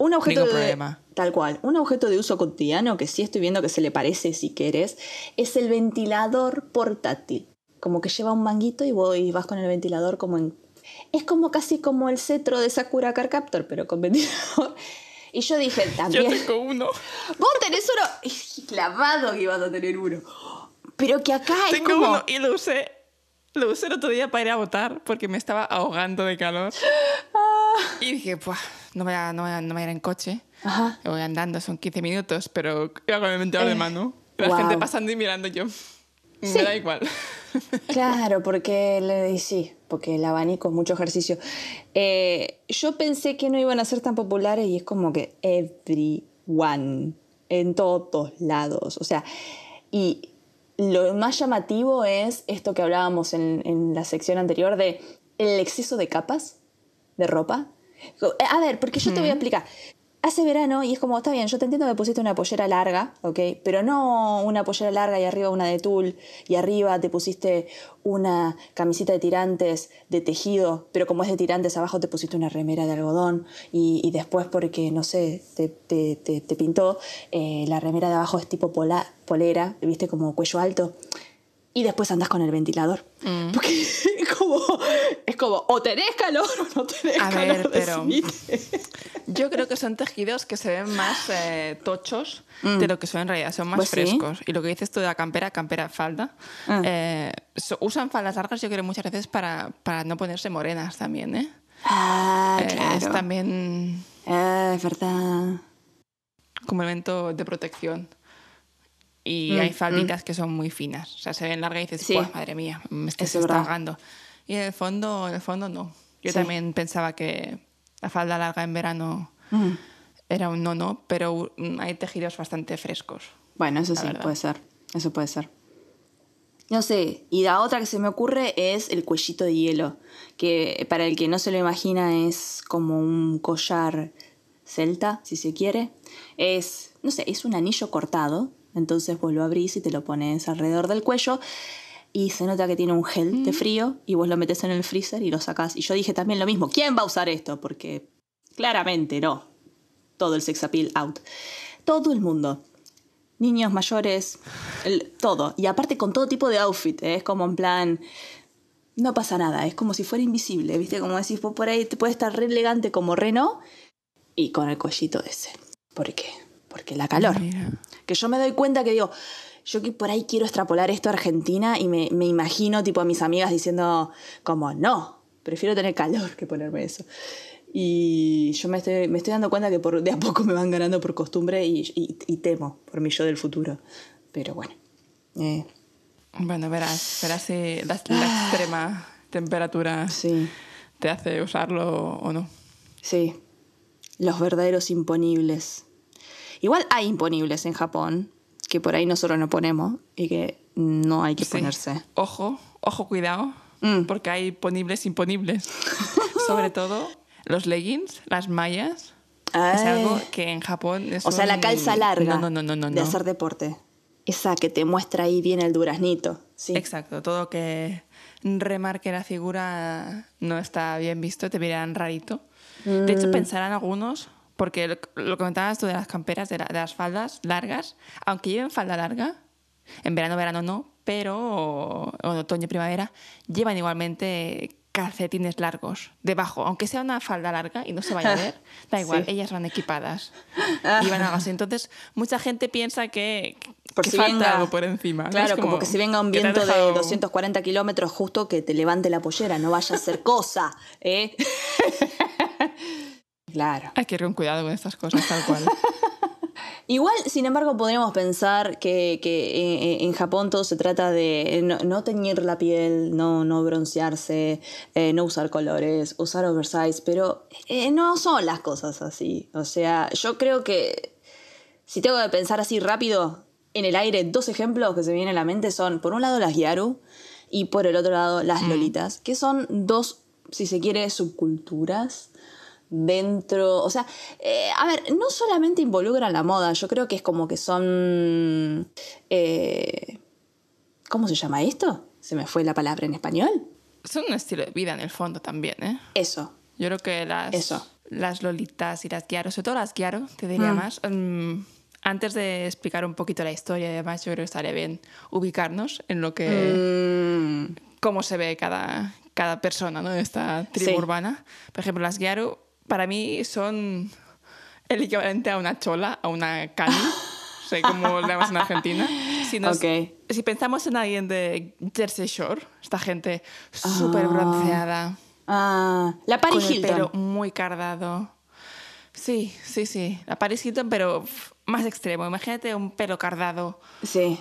Un objeto Ningún de, problema. Tal cual. Un objeto de uso cotidiano que sí estoy viendo que se le parece si querés es el ventilador portátil. Como que lleva un manguito y, vos, y vas con el ventilador como en... Es como casi como el cetro de Sakura Car Captor, pero con ventilador. Y yo dije, Yo también... tengo uno. Vos tenés uno... Es clavado que ibas a tener uno. Pero que acá es Tengo como... uno y lo usé. Lo usé el otro día para ir a votar porque me estaba ahogando de calor. Ah. Y dije, pues no voy, a, no, voy a, no voy a ir en coche. Ajá. Voy andando, son 15 minutos, pero iba con el ventilador de Eh, mano. La gente pasando y mirando yo. Sí. Me da igual. Claro, porque le sí, porque el abanico es mucho ejercicio. Eh, yo pensé que no iban a ser tan populares y es como que everyone, en todos lados. O sea, Y lo más llamativo es esto que hablábamos en, en la sección anterior de el exceso de capas de ropa. A ver, porque yo te voy a explicar hace verano y es como, está bien, yo te entiendo que pusiste una pollera larga, ¿ok? Pero no una pollera larga y arriba una de tul y arriba te pusiste una camisita de tirantes de tejido, pero como es de tirantes abajo te pusiste una remera de algodón y, después porque, no sé, te, te, pintó, eh, la remera de abajo es tipo pola, polera, viste, como cuello alto y después andas con el ventilador. Mm. Porque es como, es como, o tenés calor o no tenés a calor. Ver, pero yo creo que son tejidos que se ven más eh, tochos mm. de lo que son en realidad, son más pues frescos. Y lo que dices tú de la campera, campera, falda, ah. eh, usan faldas largas yo creo muchas veces para, para no ponerse morenas también, ¿eh? Ah, eh, claro. Es también... Ah, es verdad. Como elemento de protección. Y mm, hay falditas mm. que son muy finas. O sea, se ven largas y dices, madre mía, me estás ahogando. Y en el fondo, en el fondo no. Yo también pensaba que la falda larga en verano mm. era un no-no, pero hay tejidos bastante frescos. Bueno, eso sí, puede ser. Eso puede ser. No sé, y la otra que se me ocurre es el cuellito de hielo, que para el que no se lo imagina es como un collar celta, si se quiere. Es, no sé, es un anillo cortado, entonces vos lo abrís y te lo pones alrededor del cuello y se nota que tiene un gel de mm. frío y vos lo metes en el freezer y lo sacás. Y yo dije también lo mismo, ¿quién va a usar esto? Porque claramente no. Todo el sex appeal out. Todo el mundo. Niños, mayores, todo. Y aparte con todo tipo de outfit. ¿eh? Es como en plan, no pasa nada, es como si fuera invisible, ¿viste? Como decís, vos por ahí te puede estar re elegante como Reno y con el cuellito ese. ¿Por qué? Porque la calor. Que yo me doy cuenta que digo, yo que por ahí quiero extrapolar esto a Argentina y me, imagino tipo a mis amigas diciendo como, no, prefiero tener calor que ponerme eso. Y yo me estoy, me estoy dando cuenta que por, de a poco me van ganando por costumbre y, temo por mi yo del futuro. Pero bueno. Eh. Bueno, verás, verás si la, extrema temperatura te hace usarlo o no. Sí, los verdaderos imponibles. Igual hay imponibles en Japón, que por ahí nosotros no ponemos y que no hay que ponerse. Ojo, ojo, cuidado, mm. porque hay ponibles imponibles. Sobre todo los leggings, las mallas. Es algo que en Japón es O sea, la calza larga no, no, no, de hacer deporte. Esa que te muestra ahí bien el duraznito. Sí. Exacto, todo que remarque la figura no está bien visto, te miran rarito. De hecho, mm. pensarán algunos, porque lo, comentabas tú de las camperas, de, las faldas largas, aunque lleven falda larga, en verano, verano no, pero en otoño, primavera, llevan igualmente calcetines largos debajo, aunque sea una falda larga y no se vaya a ver, da igual, ellas van equipadas y van a Entonces, mucha gente piensa que, por si falta venga, algo por encima. Claro, como, que si venga un viento de 240 kilómetros justo que te levante la pollera, no vaya a ser cosa, ¿eh? Claro. Hay que ir con cuidado con estas cosas, tal cual. Igual, sin embargo, podríamos pensar que, que en, Japón todo se trata de no, teñir la piel, no, no broncearse, eh, no usar colores, usar oversize, pero eh, no son las cosas así. O sea, yo creo que si tengo que pensar así rápido, en el aire, dos ejemplos que se me vienen a la mente son, por un lado, las Gyaru y por el otro lado, las mm. Lolitas, que son dos, si se quiere, subculturas dentro, o sea, eh, a ver, no solamente involucran la moda, yo creo que es como que son... Eh, ¿Cómo se llama esto? Se me fue la palabra en español. Son un estilo de vida en el fondo también, ¿eh? Eso. Yo creo que las, Eso. las lolitas y las guiaro, sobre todo las guiaro, te diría mm. más. Mm, antes de explicar un poquito la historia y demás, yo creo que estaría bien ubicarnos en lo que... Mm. cómo se ve cada, cada persona ¿no? de esta tribu urbana. Por ejemplo, las guiaro para mí son el equivalente a una chola, a una cani, sé cómo le llamas en Argentina. Si, si pensamos en alguien de Jersey Shore, esta gente súper ah. bronceada. Ah, la Paris con Hilton. El pelo muy cardado. Sí, sí, sí. La Paris Hilton, pero más extremo. Imagínate un pelo cardado. Sí.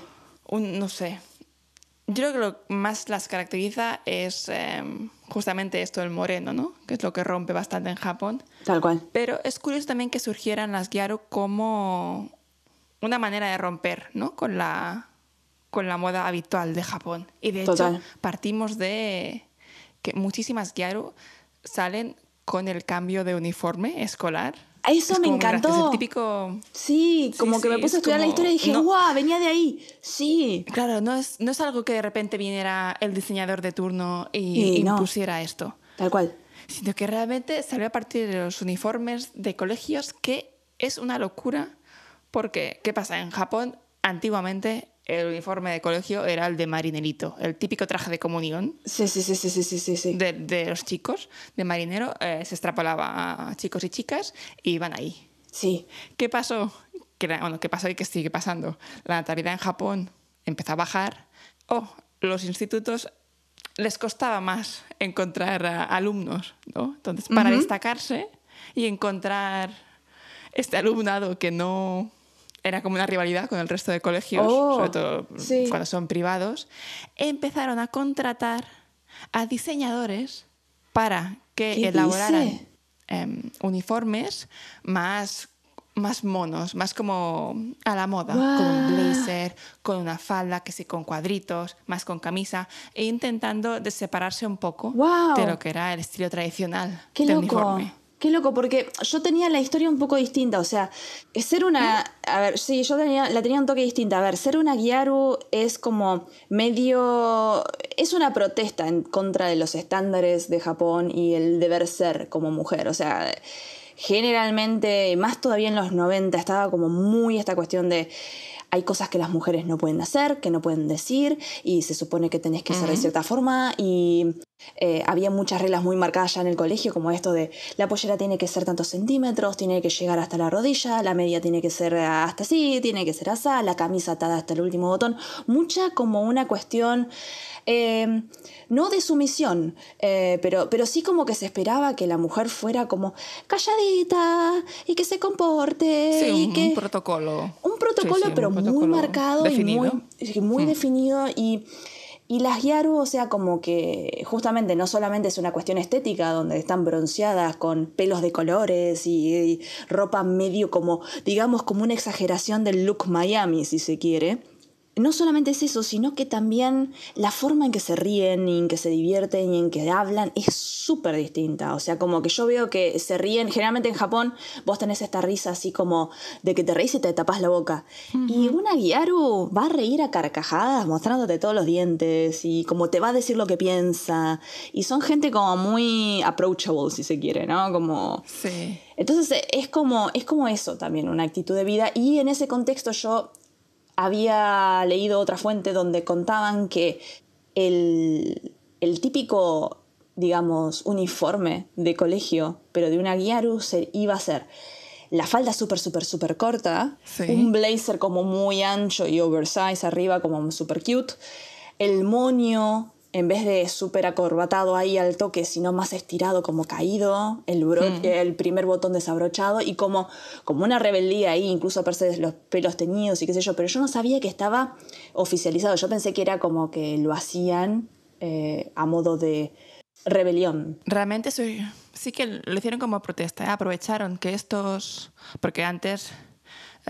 Un, no sé, yo creo que lo más las caracteriza es em, justamente esto, el moreno, ¿no? Que es lo que rompe bastante en Japón. Tal cual. Pero es curioso también que surgieran las gyaro como una manera de romper, ¿no? Con la, con la moda habitual de Japón. Y de Total. hecho, partimos de que muchísimas gyaru salen con el cambio de uniforme escolar. Eso Es me encantó. El típico Sí, como que sí, me puse a es estudiar la historia y dije, no. ¡guau! Venía de ahí. Sí. Claro, no es, no es algo que de repente viniera el diseñador de turno y Y no. impusiera esto, Tal cual. sino que realmente salió a partir de los uniformes de colegios, que es una locura, porque, ¿qué pasa? En Japón, antiguamente, el uniforme de colegio era el de marinerito, el típico traje de comunión Sí, sí, sí, sí, sí, sí, sí. sí. de, de los chicos, de marinero, eh, se extrapolaba a chicos y chicas y iban ahí. Sí. ¿Qué pasó? Que, bueno, ¿qué pasó y qué sigue pasando? La natalidad en Japón empezó a bajar. Oh, los institutos les costaba más encontrar alumnos, ¿no? Entonces, para destacarse y encontrar este alumnado que no era como una rivalidad con el resto de colegios, Oh, sobre todo sí. cuando son privados, empezaron a contratar a diseñadores para que ¿Qué elaboraran em, uniformes más, más monos, más como a la moda, Guau. con un blazer, con una falda, que sí, con cuadritos, más con camisa, e intentando de separarse un poco Guau. de lo que era el estilo tradicional Qué de loco. uniforme. Qué loco, porque yo tenía la historia un poco distinta. O sea, ser una. A ver, sí, yo tenía, la tenía un toque distinta. A ver, ser una Gyaru es como medio. Es una protesta en contra de los estándares de Japón y el deber ser como mujer. O sea, generalmente, más todavía en los 90, estaba como muy esta cuestión de hay cosas que las mujeres no pueden hacer, que no pueden decir, y se supone que tenés que ser de cierta forma, y eh, había muchas reglas muy marcadas ya en el colegio, como esto de la pollera tiene que ser tantos centímetros, tiene que llegar hasta la rodilla, la media tiene que ser hasta así, tiene que ser así, la camisa atada hasta el último botón, mucha como una cuestión... eh, no de sumisión, eh, pero, pero sí como que se esperaba que la mujer fuera como calladita y que se comporte Sí, y un, que un protocolo. un protocolo, Sí, sí, un pero muy marcado definido. y muy, muy definido. Y, y las Gyaru, o sea, como que justamente no solamente es una cuestión estética, donde están bronceadas con pelos de colores y, y ropa medio como, digamos, como una exageración del look Miami, si se quiere. No solamente es eso, sino que también la forma en que se ríen y en que se divierten y en que hablan es súper distinta. O sea, como que yo veo que se ríen, generalmente en Japón vos tenés esta risa así como de que te reís y te tapas la boca. Y una Gyaru va a reír a carcajadas mostrándote todos los dientes y como te va a decir lo que piensa. Y son gente como muy approachable, si se quiere, ¿no? Como... Sí. Entonces es como, es como eso también, una actitud de vida. Y en ese contexto yo había leído otra fuente donde contaban que el, el típico, digamos, uniforme de colegio, pero de una Gyaru, se, iba a ser la falda súper, súper, súper corta, Sí. un blazer como muy ancho y oversize arriba, como súper cute, el moño, en vez de súper acorbatado ahí al toque, sino más estirado, como caído, el, bro- el primer botón desabrochado y como, como una rebeldía ahí, incluso aparece los pelos teñidos y qué sé yo, pero yo no sabía que estaba oficializado, yo pensé que era como que lo hacían eh, a modo de rebelión. Realmente soy- sí que lo hicieron como protesta. ¿eh? Aprovecharon que estos. Porque antes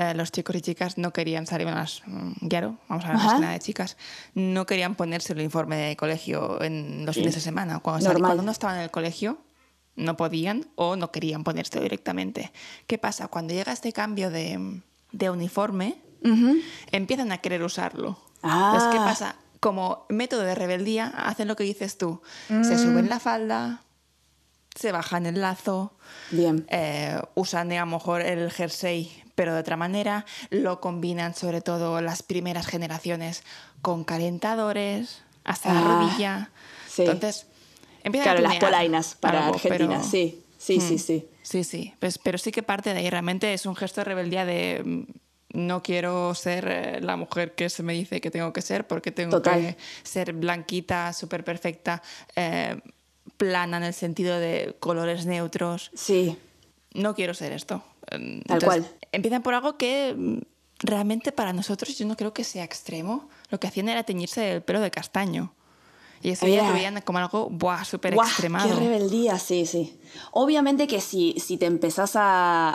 eh, los chicos y chicas no querían salir las. mm, Guiaro, vamos a hablar más Ajá. que nada de chicas. No querían ponerse el uniforme de colegio en los fines de semana. Cuando, sal- Normal. cuando no estaban en el colegio, no podían o no querían ponérselo directamente. ¿Qué pasa? Cuando llega este cambio de, de uniforme, empiezan a querer usarlo. Ah. Entonces, ¿qué pasa? Como método de rebeldía, hacen lo que dices tú. Se suben la falda, se bajan el lazo, Bien. eh, usan a lo mejor el jersey, pero de otra manera. Lo combinan, sobre todo las primeras generaciones, con calentadores hasta la Ah, rodilla. sí. Entonces, empiezan Claro, a las polainas para algo, Argentina, pero- sí, sí, sí, Mm. sí. Sí, sí, pues, pero sí que parte de ahí. Realmente es un gesto de rebeldía de mm, no quiero ser eh, la mujer que se me dice que tengo que ser porque tengo Total. que ser blanquita, súper perfecta, eh, plana en el sentido de colores neutros. Sí, No quiero ser esto. Eh, Tal entonces, cual. Empiezan por algo que mm, realmente para nosotros yo no creo que sea extremo. Lo que hacían era teñirse el pelo de castaño. Y eso ya Era- lo veían como algo, buah, súper extremado. ¡Qué rebeldía! Sí, sí. Obviamente que si, si te empezás a,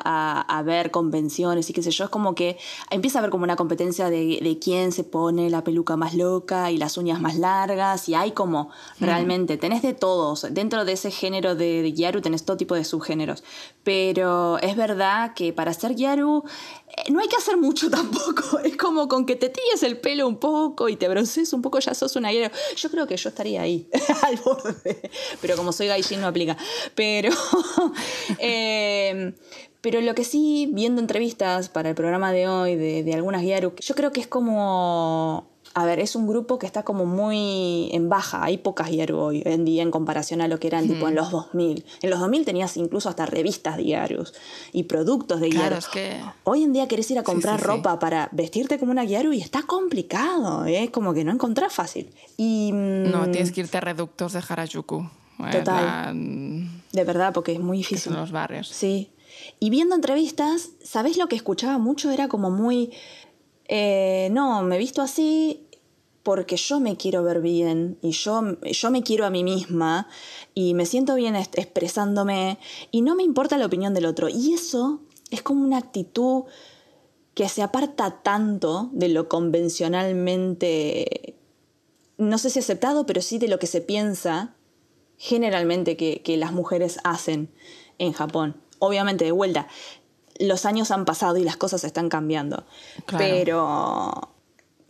a- a ver convenciones y qué sé yo, es como que empieza a haber como una competencia de, de quién se pone la peluca más loca y las uñas más largas. Y hay como realmente, tenés de todos. Dentro de ese género de, de Gyaru tenés todo tipo de subgéneros. Pero es verdad que para ser Gyaru no hay que hacer mucho tampoco. Es como con que te tires el pelo un poco y te broncees un poco, ya sos una Gyaru. Yo creo que yo estaría ahí, al borde. Pero como soy gaijin no aplica. Pero, eh, pero lo que sí, viendo entrevistas para el programa de hoy de, de algunas Gyaru, yo creo que es como... A ver, es un grupo que está como muy en baja. Hay pocas Gyaru hoy en día en comparación a lo que eran tipo en los 2000. En los 2000 tenías incluso hasta revistas Gyarus y productos de Claro, es que... Hoy en día querés ir a comprar sí, sí. ropa para vestirte como una Gyaru y está complicado, ¿eh? Como que no encontrás fácil. Y, mm, No, tienes que irte a reductos de Harajuku. eh, Total. la- De verdad, porque es muy difícil. son los barrios. Sí. Y viendo entrevistas, ¿sabés lo que escuchaba mucho? Era como muy. eh, no, me he visto así porque yo me quiero ver bien y yo, yo me quiero a mí misma y me siento bien expresándome y no me importa la opinión del otro. Y eso es como una actitud que se aparta tanto de lo convencionalmente, no sé si aceptado, pero sí de lo que se piensa generalmente que, que las mujeres hacen en Japón. Obviamente, de vuelta, los años han pasado y las cosas están cambiando. Claro. Pero,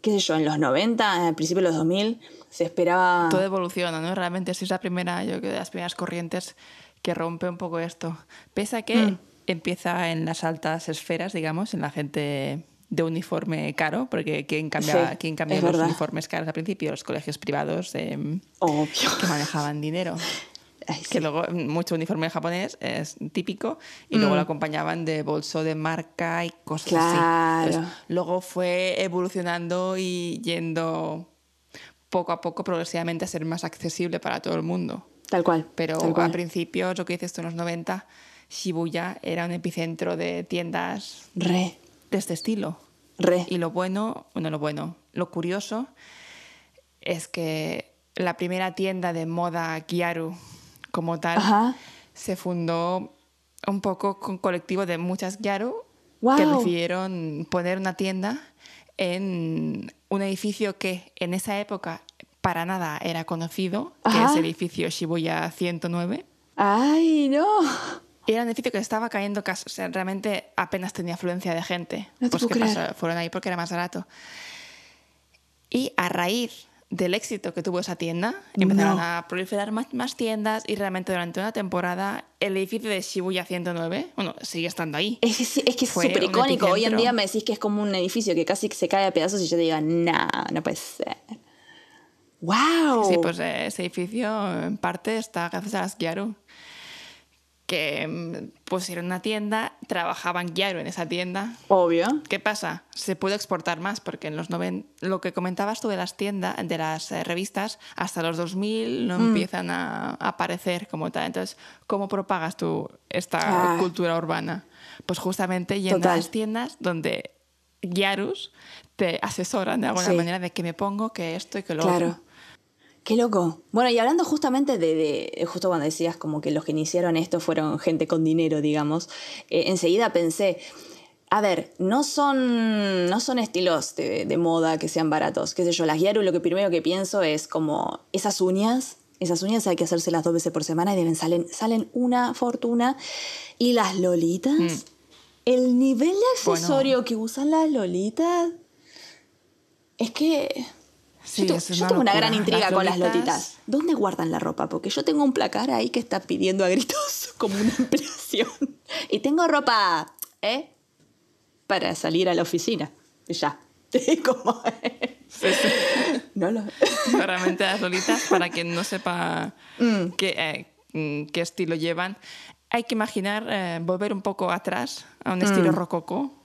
qué sé yo, en los 90, al principio de los 2000, se esperaba... Todo evoluciona, ¿no? Realmente sí es la primera, yo creo que de las primeras corrientes que rompe un poco esto. Pese a que Mm. empieza en las altas esferas, digamos, en la gente de uniforme caro, porque ¿quién cambia, Sí, ¿quién cambia es los verdad. uniformes caros al principio? Los colegios privados eh, Obvio. que manejaban dinero. Ay, sí. Que luego mm, mucho uniforme japonés es típico y luego Mm. lo acompañaban de bolso de marca y cosas Claro. así. Entonces, luego fue evolucionando y yendo poco a poco progresivamente a ser más accesible para todo el mundo. Tal cual. Pero tal al cual. principio, lo que dices tú en los 90, Shibuya era un epicentro de tiendas Re, de este estilo. re. Y lo bueno, bueno, lo bueno, lo curioso es que la primera tienda de moda Gyaru como tal Ajá. se fundó un poco con colectivo de muchas Gyaru que Guau. decidieron poner una tienda en un edificio que en esa época para nada era conocido, que es el edificio Shibuya 109. Ay, no. Era un edificio que estaba cayendo caso, o sea, realmente apenas tenía afluencia de gente. No te pues. Fueron ahí porque era más barato. Y a raíz del éxito que tuvo esa tienda, empezaron No. a proliferar más, más tiendas y realmente durante una temporada el edificio de Shibuya 109, bueno, sigue estando ahí. Es que, es que súper icónico. Hoy en día me decís que es como un edificio que casi se cae a pedazos y yo te diga, no, no puede ser. ¡Wow! Sí, pues eh, ese edificio en parte está gracias a las Gyaru, que mm, pusieron una tienda, trabajaban Gyaru en esa tienda. Obvio. ¿Qué pasa? Se puede exportar más porque en los noven... lo que comentabas tú de las tiendas, de las eh, revistas, hasta los 2000 no Mm. empiezan a, a aparecer como tal. Entonces, ¿cómo propagas tú esta Ah. cultura urbana? Pues justamente yendo Total. a las tiendas donde Gyarus te asesoran de alguna Sí. manera de que me pongo, que esto y que lo Claro. otro. Qué loco. Bueno, y hablando justamente de, de- justo cuando decías como que los que iniciaron esto fueron gente con dinero, digamos, eh, enseguida pensé, a ver, no son, no son estilos de, de moda que sean baratos, qué sé yo, las Gyaru lo que primero que pienso es como esas uñas, esas uñas hay que hacérselas dos veces por semana y deben salen, salen una fortuna. Y las lolitas, el nivel de accesorio que usan las lolitas, es que... Sí, yo tengo, yo una tengo una locura. gran intriga Las con las lotitas. ¿Dónde guardan la ropa? Porque yo tengo un placar ahí que está pidiendo a gritos como una ampliación. Y tengo ropa, ¿eh? Para salir a la oficina. Y Ya. Como- No lo... Las lolitas, para quien no sepa Mm. qué, eh, mm, qué estilo llevan, hay que imaginar eh, volver un poco atrás a un estilo Mm. rococó.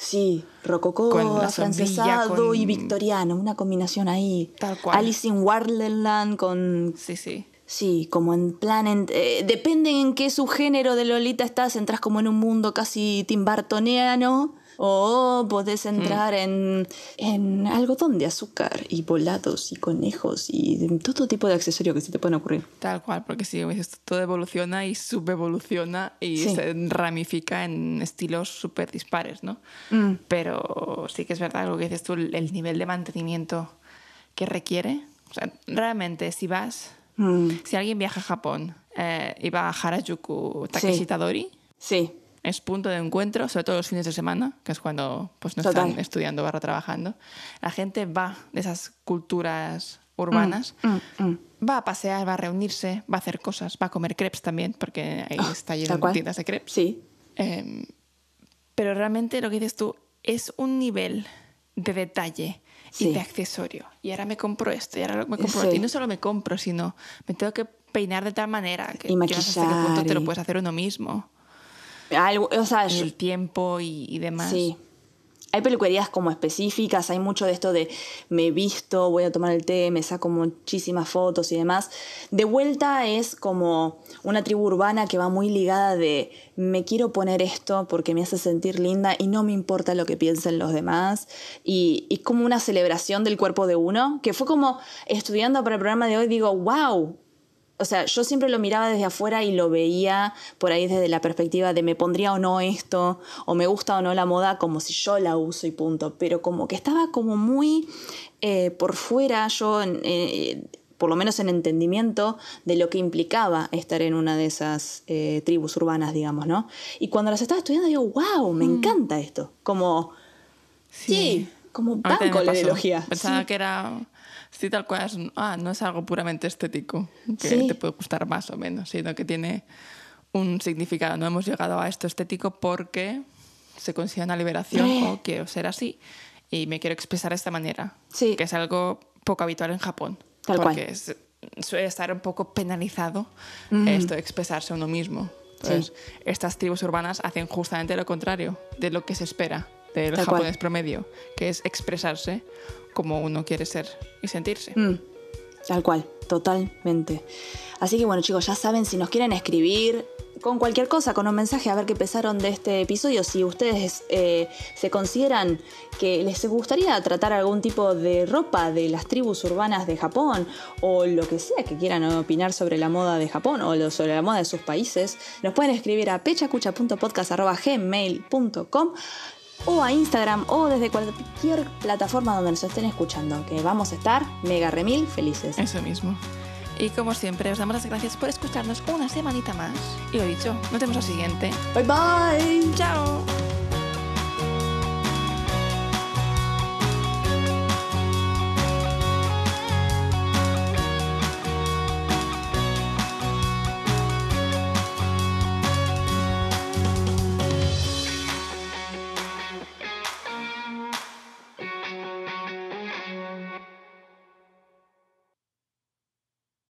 Sí, rococó, Con afrancesado con- y victoriano, una combinación ahí. Tal cual. Alice in Wonderland con... Sí, sí. Sí, como en plan... en- eh, depende en qué subgénero de Lolita estás, entras como en un mundo casi timbartoniano, O podés entrar en, en algodón de azúcar y volados y conejos y todo tipo de accesorios que se te pueden ocurrir. Tal cual, porque sí, como dices, todo evoluciona y subevoluciona y Sí. se ramifica en estilos súper dispares, ¿no? Mm. Pero sí que es verdad lo que dices tú, el el nivel de mantenimiento que requiere. O sea, realmente si vas, Mm, si alguien viaja a Japón eh, y va a Harajuku Takeshitadori, Sí, es punto de encuentro, sobre todo los fines de semana, que es cuando pues, no Total. están estudiando barra trabajando. La gente va de esas culturas urbanas, mm, mm. va a pasear, va a reunirse, va a hacer cosas, va a comer crepes también, porque ahí está lleno de tiendas de crepes. sí, Eh, pero realmente lo que dices tú es un nivel de detalle Sí. y de accesorio. Y ahora me compro esto, y ahora me compro Sí. esto. Y no solo me compro, sino me tengo que peinar de tal manera que Y yo no sé hasta qué punto maquillar te lo puedes hacer uno mismo. Algo, o sea, yo- El tiempo y, y demás. Sí. Hay peluquerías como específicas, hay mucho de esto de me visto, voy a tomar el té, me saco muchísimas fotos y demás. De vuelta es como una tribu urbana que va muy ligada de me quiero poner esto porque me hace sentir linda y no me importa lo que piensen los demás. Y, y como una celebración del cuerpo de uno, que fue como estudiando para el programa de hoy, digo, wow, o sea, yo siempre lo miraba desde afuera y lo veía por ahí desde la perspectiva de me pondría o no esto, o me gusta o no la moda, como si yo la uso y punto. Pero como que estaba como muy eh, por fuera, yo, eh, por lo menos en entendimiento de lo que implicaba estar en una de esas eh, tribus urbanas, digamos, ¿no? Y cuando las estaba estudiando, digo, wow, me encanta esto. Como, sí, como mí también banco la ideología. Pensaba Sí. que era. Sí, tal cual. es- ah, no es algo puramente estético, que Sí. te puede gustar más o menos, sino que tiene un significado. No hemos llegado a esto estético porque se considera una liberación Eh. o quiero ser así y me quiero expresar de esta manera. Sí. Que es algo poco habitual en Japón. Tal cual. porque es- suele estar un poco penalizado esto de expresarse a uno mismo. Entonces, estas tribus urbanas hacen justamente lo contrario de lo que se espera del Tal cual. japonés promedio, que es expresarse como uno quiere ser y sentirse. Mm, tal cual, totalmente. Así que bueno chicos, ya saben, si nos quieren escribir con cualquier cosa, con un mensaje, a ver qué pensaron de este episodio, si ustedes eh, se consideran que les gustaría tratar algún tipo de ropa de las tribus urbanas de Japón, o lo que sea que quieran opinar sobre la moda de Japón o sobre la moda de sus países, nos pueden escribir a pechacucha.podcast.gmail.com o a Instagram o desde cualquier plataforma donde nos estén escuchando, que vamos a estar mega remil felices. Eso mismo. Y como siempre, os damos las gracias por escucharnos una semanita más. Y lo dicho, nos vemos la siguiente. Bye bye. ¡Chao!